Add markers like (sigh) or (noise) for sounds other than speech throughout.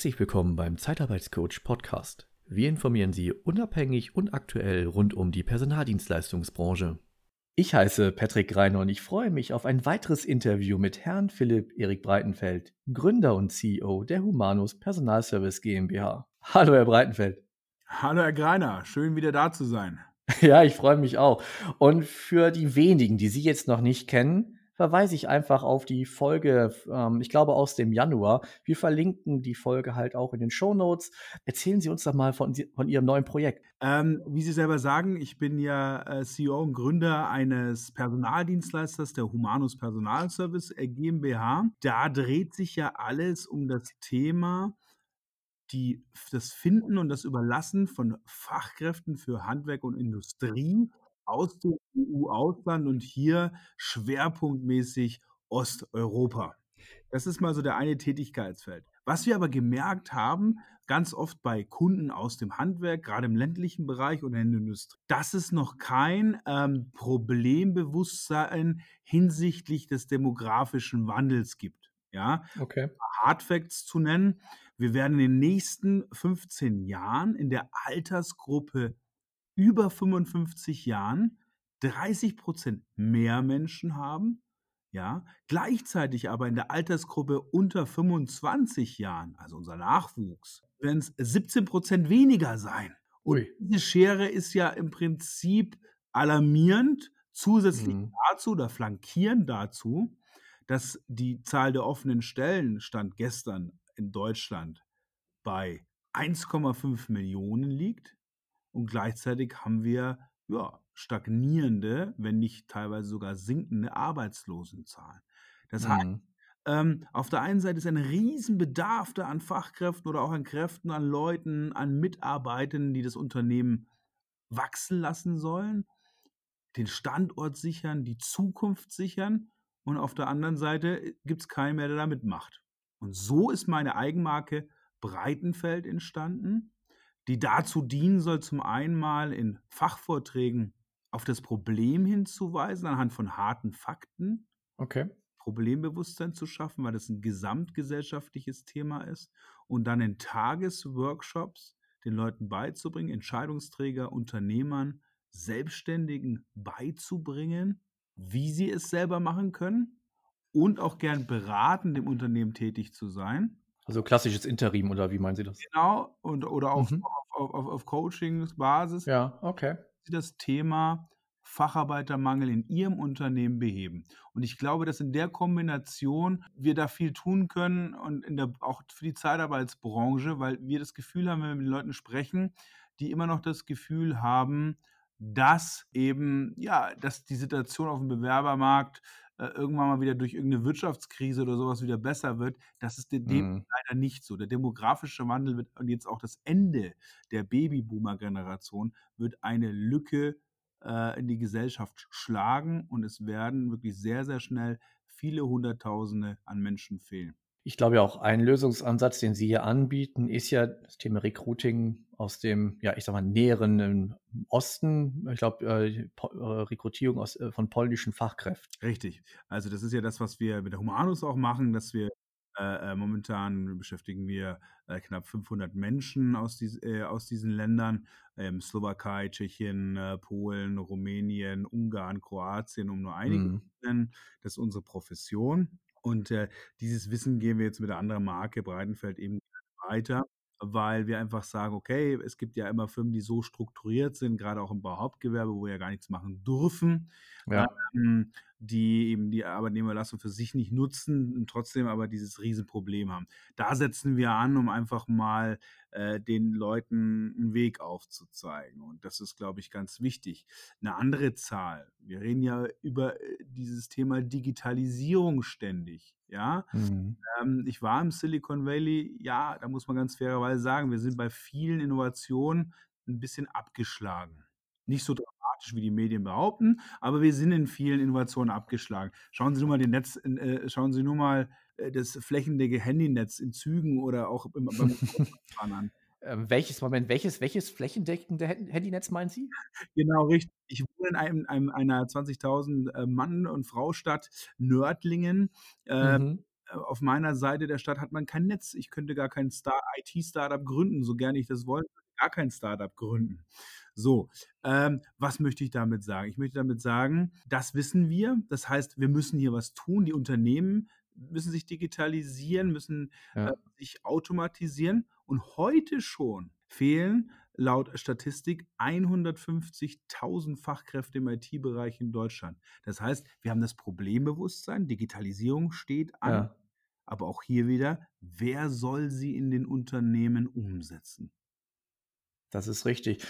Herzlich willkommen beim Zeitarbeitscoach Podcast. Wir informieren Sie unabhängig und aktuell rund um die Personaldienstleistungsbranche. Ich heiße Patrick Reiner und ich freue mich auf ein weiteres Interview mit Herrn Philipp Erik Breitenfeld, Gründer und CEO der Humanus Personalservice GmbH. Hallo, Herr Breitenfeld. Hallo, Herr Greiner. Schön, wieder da zu sein. (laughs) Ja, ich freue mich auch. Und für die wenigen, die Sie jetzt noch nicht kennen, verweise ich einfach auf die Folge, ähm, ich glaube aus dem Januar. Wir verlinken die Folge halt auch in den Show Notes. Erzählen Sie uns doch mal von, von Ihrem neuen Projekt. Ähm, wie Sie selber sagen, ich bin ja äh, CEO und Gründer eines Personaldienstleisters, der Humanus Personalservice äh, GmbH. Da dreht sich ja alles um das Thema die, das Finden und das Überlassen von Fachkräften für Handwerk und Industrie aus dem EU-Ausland und hier schwerpunktmäßig Osteuropa. Das ist mal so der eine Tätigkeitsfeld. Was wir aber gemerkt haben, ganz oft bei Kunden aus dem Handwerk, gerade im ländlichen Bereich oder in der Industrie, dass es noch kein ähm, Problembewusstsein hinsichtlich des demografischen Wandels gibt. Ja, okay. Hardfacts zu nennen. Wir werden in den nächsten 15 Jahren in der Altersgruppe über 55 Jahren 30 Prozent mehr Menschen haben, ja, gleichzeitig aber in der Altersgruppe unter 25 Jahren, also unser Nachwuchs, werden es 17 Prozent weniger sein. Und Ui. diese Schere ist ja im Prinzip alarmierend, zusätzlich mhm. dazu oder flankierend dazu, dass die Zahl der offenen Stellen stand gestern in Deutschland bei 1,5 Millionen liegt. Und gleichzeitig haben wir ja, stagnierende, wenn nicht teilweise sogar sinkende Arbeitslosenzahlen. Das heißt, mhm. ähm, auf der einen Seite ist ein Riesenbedarf da an Fachkräften oder auch an Kräften, an Leuten, an Mitarbeitenden, die das Unternehmen wachsen lassen sollen, den Standort sichern, die Zukunft sichern. Und auf der anderen Seite äh, gibt es keinen mehr, der da mitmacht. Und so ist meine Eigenmarke Breitenfeld entstanden die dazu dienen soll, zum einen mal in Fachvorträgen auf das Problem hinzuweisen, anhand von harten Fakten. Okay. Problembewusstsein zu schaffen, weil das ein gesamtgesellschaftliches Thema ist. Und dann in Tagesworkshops den Leuten beizubringen, Entscheidungsträger, Unternehmern, Selbstständigen beizubringen, wie sie es selber machen können und auch gern beraten, dem Unternehmen tätig zu sein. Also klassisches Interim oder wie meinen Sie das? Genau, und, oder auch mhm. auf, auf, auf Coachingsbasis. Ja, okay. Sie das Thema Facharbeitermangel in Ihrem Unternehmen beheben. Und ich glaube, dass in der Kombination wir da viel tun können und der, auch für die Zeitarbeitsbranche, weil wir das Gefühl haben, wenn wir mit den Leuten sprechen, die immer noch das Gefühl haben, dass eben, ja, dass die Situation auf dem Bewerbermarkt äh, irgendwann mal wieder durch irgendeine Wirtschaftskrise oder sowas wieder besser wird. Das ist dem mhm. leider nicht so. Der demografische Wandel wird und jetzt auch das Ende der Babyboomer-Generation wird eine Lücke äh, in die Gesellschaft schlagen und es werden wirklich sehr, sehr schnell viele Hunderttausende an Menschen fehlen. Ich glaube ja auch ein Lösungsansatz, den Sie hier anbieten, ist ja das Thema Recruiting aus dem, ja, ich sag mal, näheren Osten. Ich glaube, äh, äh, Rekrutierung aus, äh, von polnischen Fachkräften. Richtig. Also das ist ja das, was wir mit der Humanus auch machen, dass wir äh, äh momentan beschäftigen wir äh, knapp 500 Menschen aus, dies, aus diesen Ländern, ähm, Slowakei, Tschechien, Polen, Rumänien, Ungarn, Kroatien, um nur einige mhm. zu nennen. Das ist unsere Profession. Und äh, dieses Wissen gehen wir jetzt mit der anderen Marke Breitenfeld eben weiter, weil wir einfach sagen, okay, es gibt ja immer Firmen, die so strukturiert sind, gerade auch im Bauhauptgewerbe, wo wir ja gar nichts machen dürfen, ja. ähm, die eben die Arbeitnehmerlassung für sich nicht nutzen und trotzdem aber dieses Riesenproblem haben. Da setzen wir an, um einfach mal äh, den Leuten einen Weg aufzuzeigen. Und das ist, glaube ich, ganz wichtig. Eine andere Zahl. Wir reden ja über äh, dieses Thema Digitalisierung ständig. Ja, mhm. ähm, ich war im Silicon Valley. Ja, da muss man ganz fairerweise sagen, wir sind bei vielen Innovationen ein bisschen abgeschlagen. Nicht so dramatisch, wie die Medien behaupten, aber wir sind in vielen Innovationen abgeschlagen. Schauen Sie nur mal den Netz, äh, schauen Sie nur mal äh, das flächendecke Handynetz in Zügen oder auch beim, (laughs) beim an. Ähm, welches Moment, welches, welches flächendeckende Handynetz meinen Sie? Genau, richtig. Ich wohne in einem, einem einer 20.000 äh, Mann- und Frau-Stadt Nördlingen. Äh, mhm. äh, auf meiner Seite der Stadt hat man kein Netz. Ich könnte gar kein Star IT-Startup gründen, so gerne ich das wollte, gar kein Startup gründen. So, ähm, was möchte ich damit sagen? Ich möchte damit sagen, das wissen wir. Das heißt, wir müssen hier was tun. Die Unternehmen müssen sich digitalisieren, müssen Ja. äh, sich automatisieren. Und heute schon fehlen laut Statistik 150.000 Fachkräfte im IT-Bereich in Deutschland. Das heißt, wir haben das Problembewusstsein, Digitalisierung steht an, Ja. aber auch hier wieder, wer soll sie in den Unternehmen umsetzen? Das ist richtig.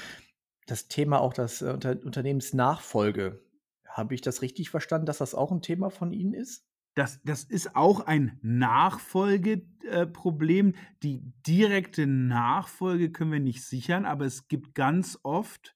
Das Thema auch das äh, Unter Unternehmensnachfolge. Habe ich das richtig verstanden, dass das auch ein Thema von Ihnen ist? Das, das ist auch ein Nachfolgeproblem. Die direkte Nachfolge können wir nicht sichern, aber es gibt ganz oft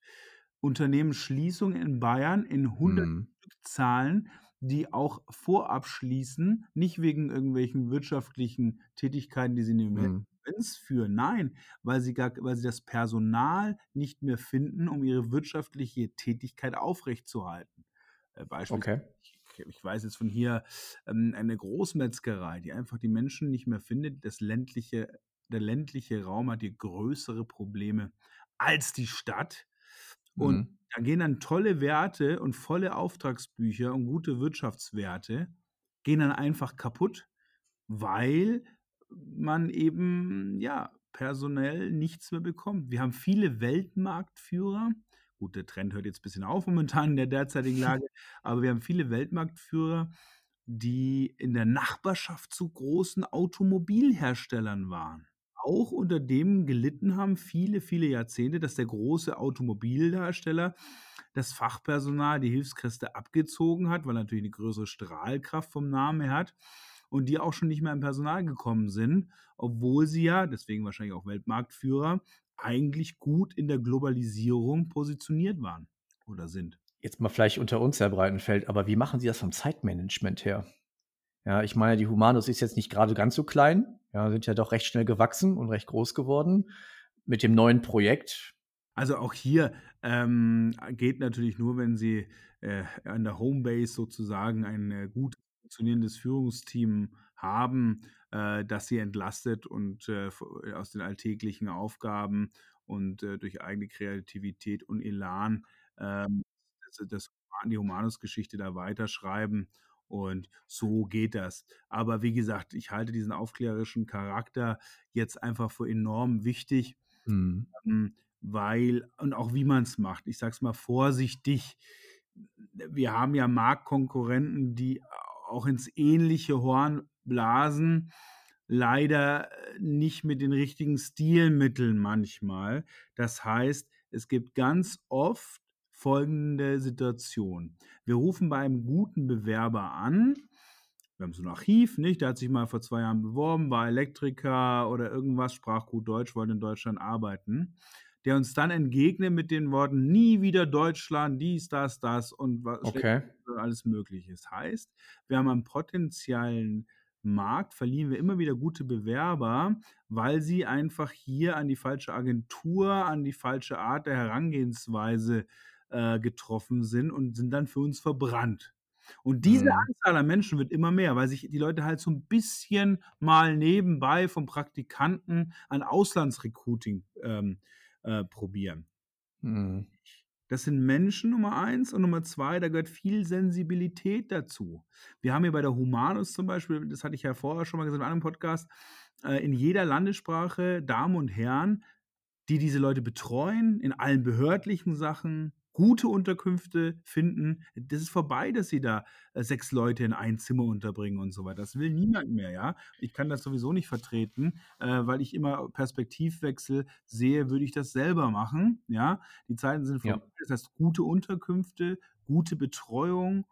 Unternehmensschließungen in Bayern in hundert Mhm. Zahlen, die auch vorab schließen, nicht wegen irgendwelchen wirtschaftlichen Tätigkeiten, die sie die Mhm. Insolvenz führen. Nein, weil sie, gar, weil sie das Personal nicht mehr finden, um ihre wirtschaftliche Tätigkeit aufrechtzuerhalten. Äh, Beispielsweise, Okay. ich, ich weiß jetzt von hier ähm, eine Großmetzgerei, die einfach die Menschen nicht mehr findet. Das ländliche, der ländliche Raum hat hier größere Probleme als die Stadt. Und Mhm. da gehen dann tolle Werte und volle Auftragsbücher und gute Wirtschaftswerte gehen dann einfach kaputt, weil man eben ja personell nichts mehr bekommt. Wir haben viele Weltmarktführer. Gut, der Trend hört jetzt ein bisschen auf momentan in der derzeitigen (laughs) Lage, aber wir haben viele Weltmarktführer, die in der Nachbarschaft zu großen Automobilherstellern waren. Auch unter dem gelitten haben viele, viele Jahrzehnte, dass der große Automobilhersteller das Fachpersonal, die Hilfskräfte abgezogen hat, weil er natürlich eine größere Strahlkraft vom Namen her hat und die auch schon nicht mehr im Personal gekommen sind, obwohl sie ja, deswegen wahrscheinlich auch Weltmarktführer, eigentlich gut in der Globalisierung positioniert waren oder sind. Jetzt mal vielleicht unter uns, Herr Breitenfeld, aber wie machen Sie das vom Zeitmanagement her? Ja, ich meine, die Humanus ist jetzt nicht gerade ganz so klein, ja, sind ja doch recht schnell gewachsen und recht groß geworden. Mit dem neuen Projekt, Also auch hier ähm, geht natürlich nur, wenn Sie äh, an der Homebase sozusagen ein äh, gut funktionierendes Führungsteam haben, äh, das Sie entlastet und äh, aus den alltäglichen Aufgaben und äh, durch eigene Kreativität und Elan ähm, das, das, die Humanus-Geschichte da weiterschreiben. Und so geht das. Aber wie gesagt, ich halte diesen aufklärerischen Charakter jetzt einfach für enorm wichtig, hm, ähm, weil, und auch wie man es macht, ich sage es mal vorsichtig, wir haben ja Marktkonkurrenten, die auch ins ähnliche Horn blasen, leider nicht mit den richtigen Stilmitteln manchmal. Das heißt, es gibt ganz oft folgende Situation. Wir rufen bei einem guten Bewerber an, wir haben so ein Archiv, nicht? Der hat sich mal vor zwei Jahren beworben, war Elektriker oder irgendwas, sprach gut Deutsch, wollte in Deutschland arbeiten. Der uns dann entgegnet mit den Worten, nie wieder Deutschland, dies, das, das und was okay. alles Mögliche. Das heißt, wir haben einen potenziellen Markt, verlieren wir immer wieder gute Bewerber, weil sie einfach hier an die falsche Agentur, an die falsche Art der Herangehensweise äh, getroffen sind und sind dann für uns verbrannt. Und diese Mhm. Anzahl an Menschen wird immer mehr, weil sich die Leute halt so ein bisschen mal nebenbei vom Praktikanten an Auslandsrecruiting ähm, äh, probieren. Hm, Das sind Menschen Nummer eins und Nummer zwei, da gehört viel Sensibilität dazu. Wir haben hier bei der Humanus zum Beispiel, das hatte ich ja vorher schon mal gesagt in einem Podcast, äh, in jeder Landessprache Damen und Herren, die diese Leute betreuen, in allen behördlichen Sachen, gute Unterkünfte finden. Das ist vorbei, dass sie da äh, sechs Leute in ein Zimmer unterbringen und so weiter. Das will niemand mehr, ja. Ich kann das sowieso nicht vertreten, äh, weil ich immer Perspektivwechsel sehe, würde ich das selber machen, ja. Die Zeiten sind Ja. vorbei. Das heißt, gute Unterkünfte, gute Betreuung.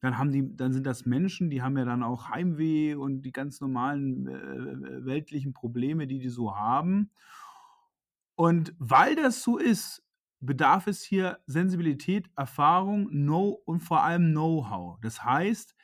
Dann haben die, dann sind das Menschen, die haben ja dann auch Heimweh und die ganz normalen äh, weltlichen Probleme, die die so haben. Und weil das so ist, bedarf es hier Sensibilität, Erfahrung, Know und vor allem Know-how. Das heißt,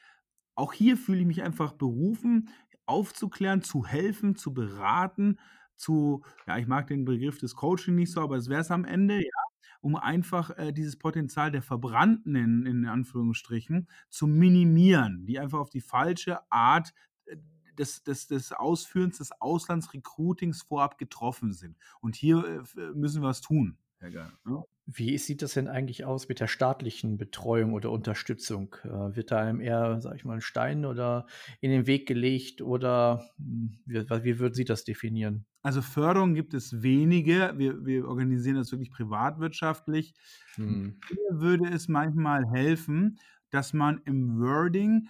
auch hier fühle ich mich einfach berufen, aufzuklären, zu helfen, zu beraten, zu, ja, ich mag den Begriff des Coaching nicht so, aber es wäre es am Ende, ja, um einfach äh, dieses Potenzial der Verbrannten in, in Anführungsstrichen zu minimieren, die einfach auf die falsche Art äh, des, des, des Ausführens des Auslandsrecruitings vorab getroffen sind. Und hier äh, müssen wir was tun, Herr Geil. Ne? Wie sieht das denn eigentlich aus mit der staatlichen Betreuung oder Unterstützung? Äh, wird da einem eher, sag ich mal, ein Stein oder in den Weg gelegt oder hm, wie, wie würden Sie das definieren? Also Förderung gibt es wenige. Wir, wir organisieren das wirklich privatwirtschaftlich. Hm. Mir würde es manchmal helfen, dass man im Wording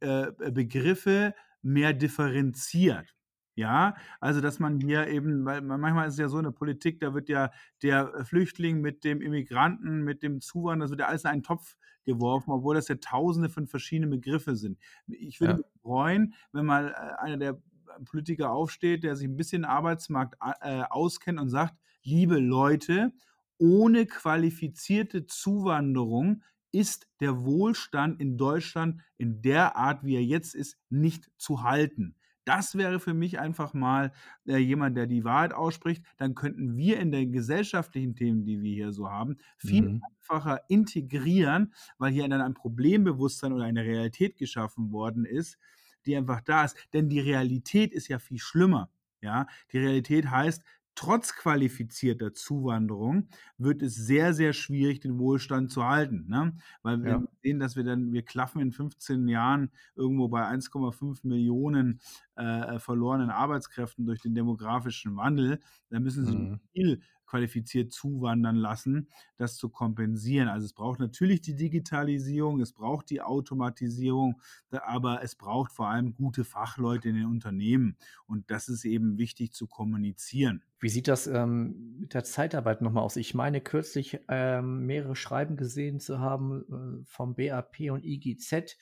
äh, Begriffe mehr differenziert. Ja, also dass man hier eben, weil manchmal ist es ja so eine Politik, da wird ja der Flüchtling mit dem Immigranten, mit dem Zuwanderer, das wird ja alles in einen Topf geworfen, obwohl das ja tausende von verschiedenen Begriffe sind. Ich würde ja. mich freuen, wenn mal äh, einer der Politiker aufsteht, der sich ein bisschen Arbeitsmarkt äh, auskennt und sagt, liebe Leute, ohne qualifizierte Zuwanderung ist der Wohlstand in Deutschland in der Art, wie er jetzt ist, nicht zu halten. Das wäre für mich einfach mal äh, jemand, der die Wahrheit ausspricht. Dann könnten wir in den gesellschaftlichen Themen, die wir hier so haben, viel mhm. einfacher integrieren, weil hier dann ein Problembewusstsein oder eine Realität geschaffen worden ist, die einfach da ist. Denn die Realität ist ja viel schlimmer. Ja, die Realität heißt, trotz qualifizierter Zuwanderung wird es sehr, sehr schwierig, den Wohlstand zu halten. Ne? Weil wir ja. sehen, dass wir dann, wir klaffen in 15 Jahren irgendwo bei 1,5 Millionen äh, verlorenen Arbeitskräften durch den demografischen Wandel. Da müssen sie mhm. viel qualifiziert zuwandern lassen, das zu kompensieren. Also es braucht natürlich die Digitalisierung, es braucht die Automatisierung, aber es braucht vor allem gute Fachleute in den Unternehmen. Und das ist eben wichtig zu kommunizieren. Wie sieht das ähm, mit der Zeitarbeit nochmal aus? Ich meine kürzlich ähm, mehrere Schreiben gesehen zu haben äh, vom BAP und IGZ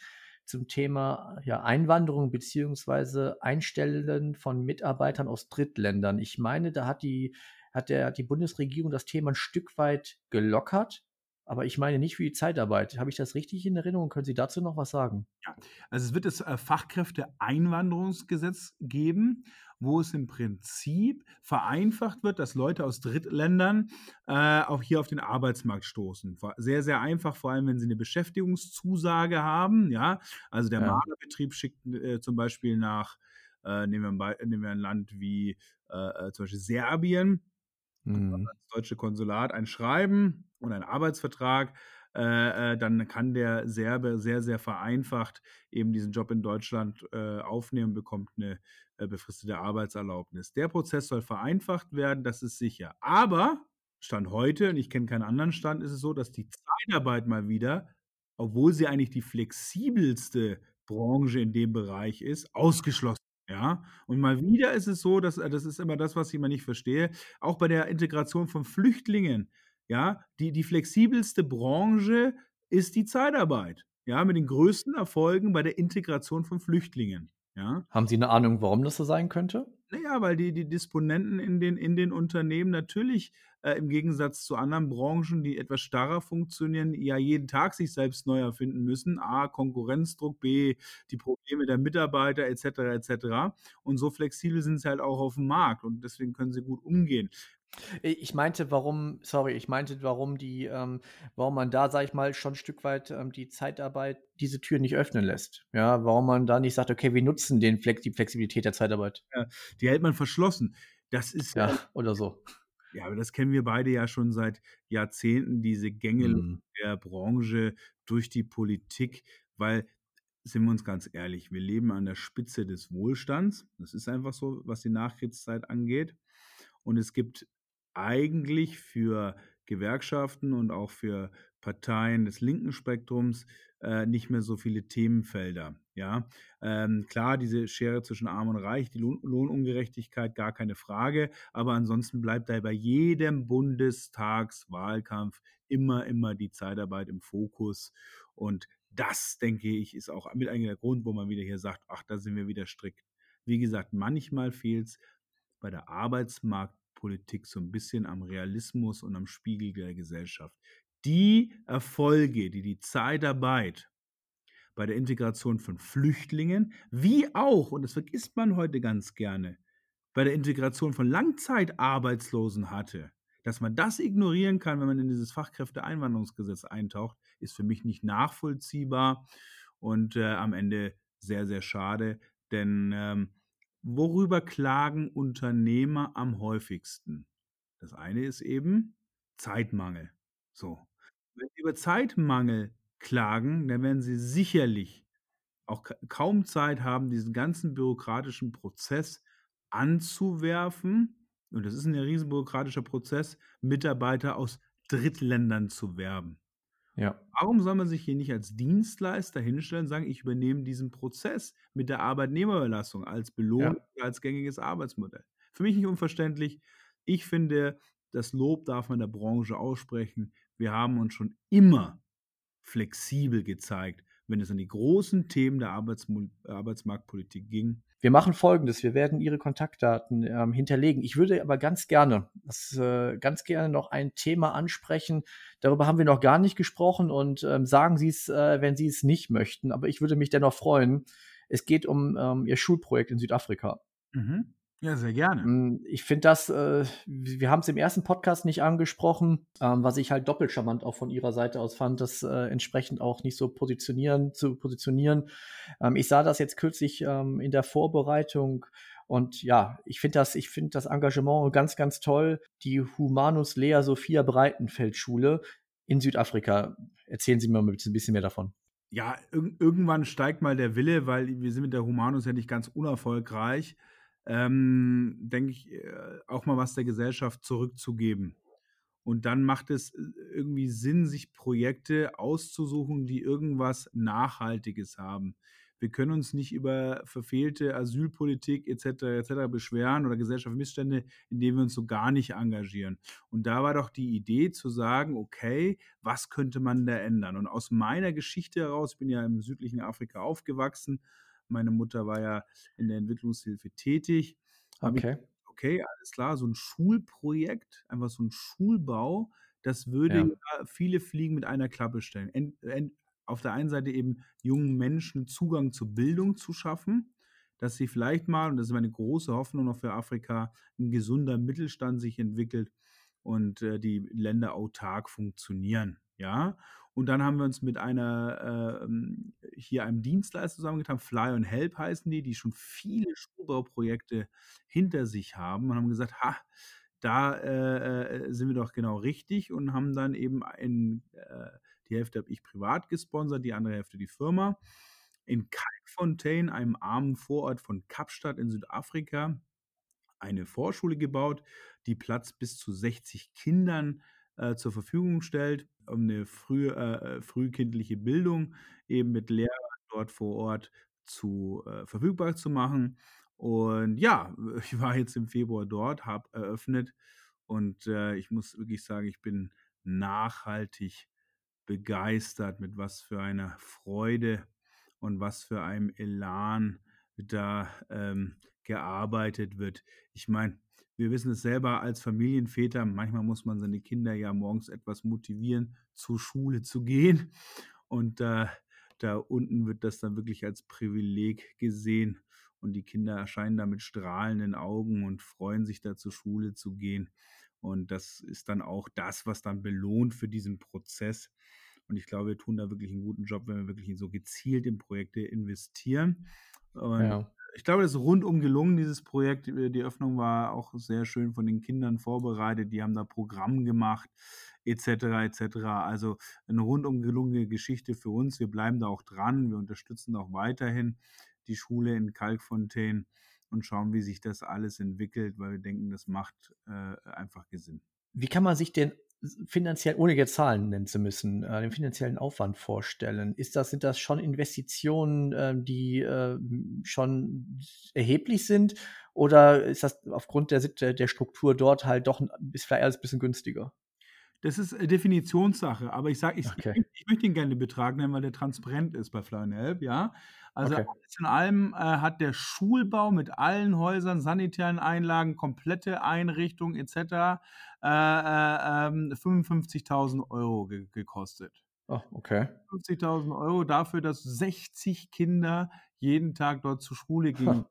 zum Thema ja, Einwanderung beziehungsweise Einstellen von Mitarbeitern aus Drittländern. Ich meine, da hat die hat der, die Bundesregierung das Thema ein Stück weit gelockert. Aber ich meine nicht für die Zeitarbeit. Habe ich das richtig in Erinnerung? Können Sie dazu noch was sagen? Ja, also es wird das äh, Fachkräfteeinwanderungsgesetz geben, wo es im Prinzip vereinfacht wird, dass Leute aus Drittländern äh, auch hier auf den Arbeitsmarkt stoßen. Sehr, sehr einfach, vor allem wenn sie eine Beschäftigungszusage haben. Ja, also der ja. Malerbetrieb schickt äh, zum Beispiel nach, äh, nehmen, wir, nehmen, wir, ein Land wie äh, äh, zum Beispiel Serbien mhm. das deutsche Konsulat ein Schreiben und einen Arbeitsvertrag, äh, äh, dann kann der Serbe sehr, sehr vereinfacht eben diesen Job in Deutschland äh, aufnehmen, bekommt eine äh, befristete Arbeitserlaubnis. Der Prozess soll vereinfacht werden, das ist sicher. Aber Stand heute, und ich kenne keinen anderen Stand, ist es so, dass die Zeitarbeit mal wieder, obwohl sie eigentlich die flexibelste Branche in dem Bereich ist, ausgeschlossen ja, und mal wieder ist es so, dass äh, das ist immer das, was ich immer nicht verstehe, auch bei der Integration von Flüchtlingen, ja, die die flexibelste Branche ist die Zeitarbeit, ja, mit den größten Erfolgen bei der Integration von Flüchtlingen, ja. Haben Sie eine Ahnung, warum das so sein könnte? Naja, weil die die Disponenten in den in den Unternehmen natürlich äh, im Gegensatz zu anderen Branchen, die etwas starrer funktionieren, ja jeden Tag sich selbst neu erfinden müssen. A, Konkurrenzdruck, B, die Probleme der Mitarbeiter etc. etc. Und so flexibel sind sie halt auch auf dem Markt und deswegen können sie gut umgehen. Ich meinte, warum, sorry, ich meinte, warum die, ähm, warum man da, sag ich mal, schon ein Stück weit ähm, die Zeitarbeit diese Tür nicht öffnen lässt. Ja, warum man da nicht sagt, okay, wir nutzen den Flex, die Flexibilität der Zeitarbeit. Ja, die hält man verschlossen. Das ist ja, ja oder so. Ja, aber das kennen wir beide ja schon seit Jahrzehnten, diese Gänge mhm. der Branche durch die Politik, weil, sind wir uns ganz ehrlich, wir leben an der Spitze des Wohlstands. Das ist einfach so, was die Nachkriegszeit angeht. Und es gibt eigentlich für Gewerkschaften und auch für Parteien des linken Spektrums äh, nicht mehr so viele Themenfelder. Ja, ähm, klar, diese Schere zwischen Arm und Reich, die Lohn Lohnungerechtigkeit, gar keine Frage. Aber ansonsten bleibt da bei jedem Bundestagswahlkampf immer, immer die Zeitarbeit im Fokus. Und das, denke ich, ist auch mit eigentlich der Grund, wo man wieder hier sagt, ach, da sind wir wieder strikt. Wie gesagt, manchmal fehlt es bei der Arbeitsmarktpolitik so ein bisschen am Realismus und am Spiegel der Gesellschaft. Die Erfolge, die die Zeitarbeit bei der Integration von Flüchtlingen, wie auch, und das vergisst man heute ganz gerne, bei der Integration von Langzeitarbeitslosen hatte. Dass man das ignorieren kann, wenn man in dieses Fachkräfteeinwanderungsgesetz eintaucht, ist für mich nicht nachvollziehbar und äh, am Ende sehr, sehr schade, Denn ähm, worüber klagen Unternehmer am häufigsten? Das eine ist eben Zeitmangel. So. Wenn sie über Zeitmangel klagen, dann werden sie sicherlich auch kaum Zeit haben, diesen ganzen bürokratischen Prozess anzuwerfen. Und das ist ein riesen bürokratischer Prozess, Mitarbeiter aus Drittländern zu werben. Ja. Warum soll man sich hier nicht als Dienstleister hinstellen und sagen, ich übernehme diesen Prozess mit der Arbeitnehmerüberlassung als Belohnung, ja. als gängiges Arbeitsmodell? Für mich nicht unverständlich. Ich finde, das Lob darf man der Branche aussprechen. Wir haben uns schon immer flexibel gezeigt, wenn es an die großen Themen der Arbeitsmarktpolitik ging. Wir machen Folgendes: Wir werden Ihre Kontaktdaten ähm, hinterlegen. Ich würde aber ganz gerne, das, äh, ganz gerne noch ein Thema ansprechen. Darüber haben wir noch gar nicht gesprochen und ähm, sagen Sie es, äh, wenn Sie es nicht möchten. Aber ich würde mich dennoch freuen. Es geht um ähm, Ihr Schulprojekt in Südafrika. Mhm. Ja, sehr gerne. Hm, ich finde das, äh, wir haben es im ersten Podcast nicht angesprochen, ähm, was ich halt doppelt charmant auch von ihrer Seite aus fand, das äh, entsprechend auch nicht so positionieren, zu positionieren. Ähm, ich sah das jetzt kürzlich ähm, in der Vorbereitung und ja, ich finde das, ich finde das Engagement ganz, ganz toll. Die Humanus Lea Sophia Breitenfeld Schule in Südafrika. Erzählen Sie mir mal ein bisschen mehr davon. Ja, ir irgendwann steigt mal der Wille, weil wir sind mit der Humanus ja nicht ganz unerfolgreich ähm, denke ich, äh, auch mal was der Gesellschaft zurückzugeben. Und dann macht es äh, irgendwie Sinn, sich Projekte auszusuchen, die irgendwas Nachhaltiges haben. Wir können uns nicht über verfehlte Asylpolitik etc. etc. beschweren oder gesellschaftliche Missstände, indem wir uns so gar nicht engagieren. Und da war doch die Idee zu sagen, okay, was könnte man da ändern? Und aus meiner Geschichte heraus, ich bin ja im südlichen Afrika aufgewachsen, meine Mutter war ja in der Entwicklungshilfe tätig. Okay. Ich, okay, alles klar, so ein Schulprojekt, einfach so ein Schulbau, das würde ja. viele Fliegen mit einer Klappe stellen. Ent, ent, auf der einen Seite eben jungen Menschen Zugang zur Bildung zu schaffen, dass sie vielleicht mal, und das ist meine große Hoffnung noch für Afrika, ein gesunder Mittelstand sich entwickelt und äh, die Länder autark funktionieren. Ja, und dann haben wir uns mit einer, äh, hier einem Dienstleister zusammengetan, Fly und Help heißen die, die schon viele Schulbauprojekte hinter sich haben und haben gesagt, ha, da äh, äh, sind wir doch genau richtig und haben dann eben in, äh, die Hälfte habe ich privat gesponsert, die andere Hälfte die Firma. In Kalkfontein, einem armen Vorort von Kapstadt in Südafrika, eine Vorschule gebaut, die Platz bis zu 60 Kindern äh, zur Verfügung stellt, um eine früh, äh, frühkindliche Bildung eben mit Lehrern dort vor Ort zu äh, verfügbar zu machen. Und ja, (laughs) ich war jetzt im Februar dort, habe eröffnet und äh, ich muss wirklich sagen, ich bin nachhaltig begeistert, mit was für einer Freude und was für einem Elan da ähm, gearbeitet wird. Ich meine, wir wissen es selber als Familienväter, manchmal muss man seine Kinder ja morgens etwas motivieren, zur Schule zu gehen. Und äh, da unten wird das dann wirklich als Privileg gesehen. Und die Kinder erscheinen da mit strahlenden Augen und freuen sich da zur Schule zu gehen. Und das ist dann auch das, was dann belohnt für diesen Prozess. Und ich glaube, wir tun da wirklich einen guten Job, wenn wir wirklich so gezielt in Projekte investieren. Und ja ich glaube, das ist rundum gelungen, dieses Projekt. Äh, die Öffnung war auch sehr schön von den Kindern vorbereitet. Die haben da Programm gemacht, etc. etc. Also eine rundum gelungene Geschichte für uns. Wir bleiben da auch dran. Wir unterstützen auch weiterhin die Schule in Kalkfontein und schauen, wie sich das alles entwickelt, weil wir denken, das macht äh, einfach Sinn. Wie kann man sich denn finanziell, ohne jetzt Zahlen nennen zu müssen, äh, den finanziellen Aufwand vorstellen? Ist das, sind das schon Investitionen, äh, die äh, schon erheblich sind? Oder ist das aufgrund der, der Struktur dort halt doch ist vielleicht alles ein bisschen günstiger? Das ist äh, Definitionssache, aber ich sage, ich, okay. ich, ich, möchte ihn gerne den Betrag nennen, weil der transparent ist bei Fly Help, ja. Also okay. alles in allem äh, hat der Schulbau mit allen Häusern, sanitären Einlagen, komplette Einrichtung etc. Äh, äh, 55.000 ähm, Euro ge gekostet. Oh, okay. 50.000 Euro dafür, dass 60 Kinder jeden Tag dort zur Schule gehen.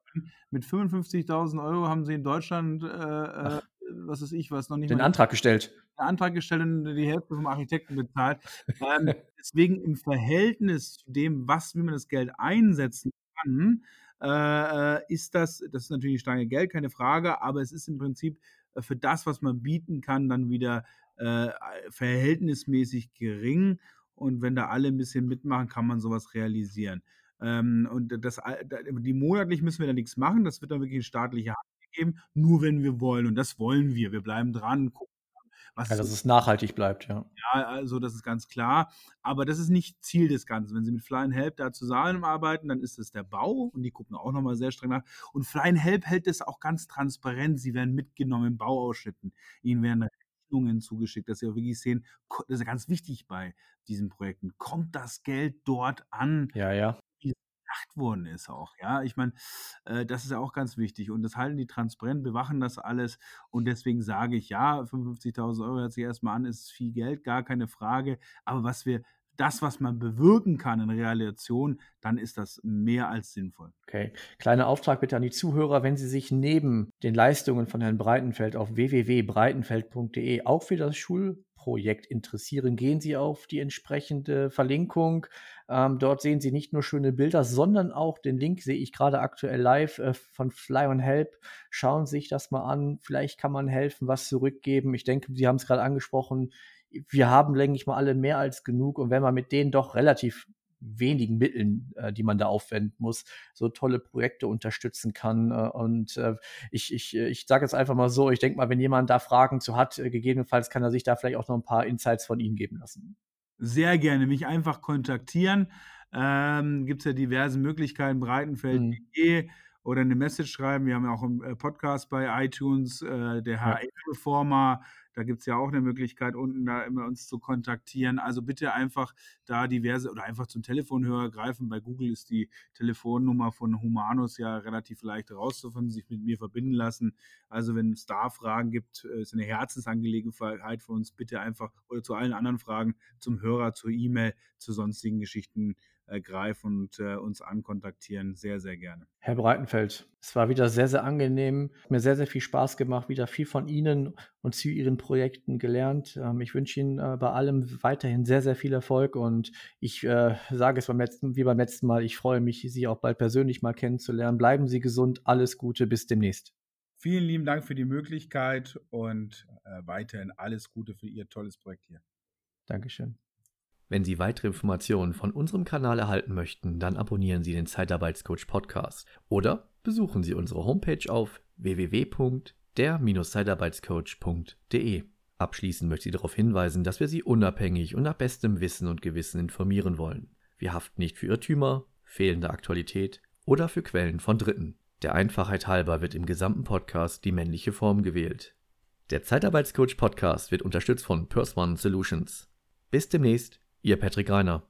Mit 55.000 Euro haben sie in Deutschland äh, äh was weiß ich, was noch nicht Den Antrag gestellt. Den Antrag gestellt und die Hälfte vom Architekten bezahlt. (laughs) ähm, deswegen im Verhältnis zu dem, was, wie man das Geld einsetzen kann, äh, ist das, das ist natürlich eine Stange Geld, keine Frage, aber es ist im Prinzip äh, für das, was man bieten kann, dann wieder äh, verhältnismäßig gering. Und wenn da alle ein bisschen mitmachen, kann man sowas realisieren. Ähm, und das, die monatlich müssen wir da nichts machen, das wird dann wirklich in staatliche Hand gegeben, nur wenn wir wollen. Und das wollen wir. Wir bleiben dran, gucken was ja, dass es nachhaltig bleibt, ja. Ja, also das ist ganz klar. Aber das ist nicht Ziel des Ganzen. Wenn Sie mit Fly and Help da zusammenarbeiten, dann ist es der Bau und die gucken auch nochmal sehr streng nach. Und Fly and Help hält es auch ganz transparent. Sie werden mitgenommen in Bauausschnitten. Ihnen werden Rechnungen zugeschickt, dass Sie auch wirklich sehen, das ist ganz wichtig bei diesen Projekten. Kommt das Geld dort an? Ja, ja worden ist auch. Ja, ich meine, äh, das ist ja auch ganz wichtig. Und das halten die transparent, bewachen das alles. Und deswegen sage ich, ja, 55.000 Euro hört sich erstmal an, ist viel Geld, gar keine Frage. Aber was wir, das, was man bewirken kann in Realisation, dann ist das mehr als sinnvoll. Okay. Kleiner Auftrag bitte an die Zuhörer, wenn Sie sich neben den Leistungen von Herrn Breitenfeld auf www.breitenfeld.de auch für das Schul Projekt interessieren, gehen Sie auf die entsprechende Verlinkung. Ähm, dort sehen Sie nicht nur schöne Bilder, sondern auch den Link sehe ich gerade aktuell live äh, von Fly on Help. Schauen Sie sich das mal an. Vielleicht kann man helfen, was zurückgeben. Ich denke, Sie haben es gerade angesprochen. Wir haben, denke ich mal, alle mehr als genug. Und wenn man mit denen doch relativ wenigen Mitteln, äh, die man da aufwenden muss, so tolle Projekte unterstützen kann. Äh, und äh, ich, ich, äh, ich sage jetzt einfach mal so, ich denke mal, wenn jemand da Fragen zu hat, äh, gegebenenfalls kann er sich da vielleicht auch noch ein paar Insights von Ihnen geben lassen. Sehr gerne, mich einfach kontaktieren. Ähm, Gibt es ja diverse Möglichkeiten, breitenfeld.de mhm. oder eine Message schreiben. Wir haben ja auch einen äh, Podcast bei iTunes, der HR-Reformer. Ja da gibt es ja auch eine Möglichkeit, unten da immer uns zu kontaktieren. Also bitte einfach da diverse oder einfach zum Telefonhörer greifen. Bei Google ist die Telefonnummer von Humanus ja relativ leicht herauszufinden, sich mit mir verbinden lassen. Also wenn es da Fragen gibt, äh, ist eine Herzensangelegenheit für uns, bitte einfach oder zu allen anderen Fragen zum Hörer, zur E-Mail, zu sonstigen Geschichten äh, greifen und äh, uns ankontaktieren. Sehr, sehr gerne. Herr Breitenfeld, es war wieder sehr, sehr angenehm. Hat mir sehr, sehr viel Spaß gemacht, wieder viel von Ihnen und zu Ihren Projekten gelernt. Ähm, ich wünsche Ihnen äh, bei allem weiterhin sehr, sehr viel Erfolg und ich äh, sage es beim letzten, wie beim letzten Mal, ich freue mich, Sie auch bald persönlich mal kennenzulernen. Bleiben Sie gesund, alles Gute, bis demnächst. Vielen lieben Dank für die Möglichkeit und äh, weiterhin alles Gute für Ihr tolles Projekt hier. Dankeschön. Wenn Sie weitere Informationen von unserem Kanal erhalten möchten, dann abonnieren Sie den Zeitarbeitscoach Podcast oder besuchen Sie unsere Homepage auf www.der-zeitarbeitscoach.de. Abschließend möchte ich darauf hinweisen, dass wir Sie unabhängig und nach bestem Wissen und Gewissen informieren wollen. Wir haften nicht für Irrtümer, fehlende Aktualität oder für Quellen von Dritten. Der Einfachheit halber wird im gesamten Podcast die männliche Form gewählt. Der Zeitarbeitscoach Podcast wird unterstützt von Purse One Solutions. Bis demnächst Ihr Patrick Reiner.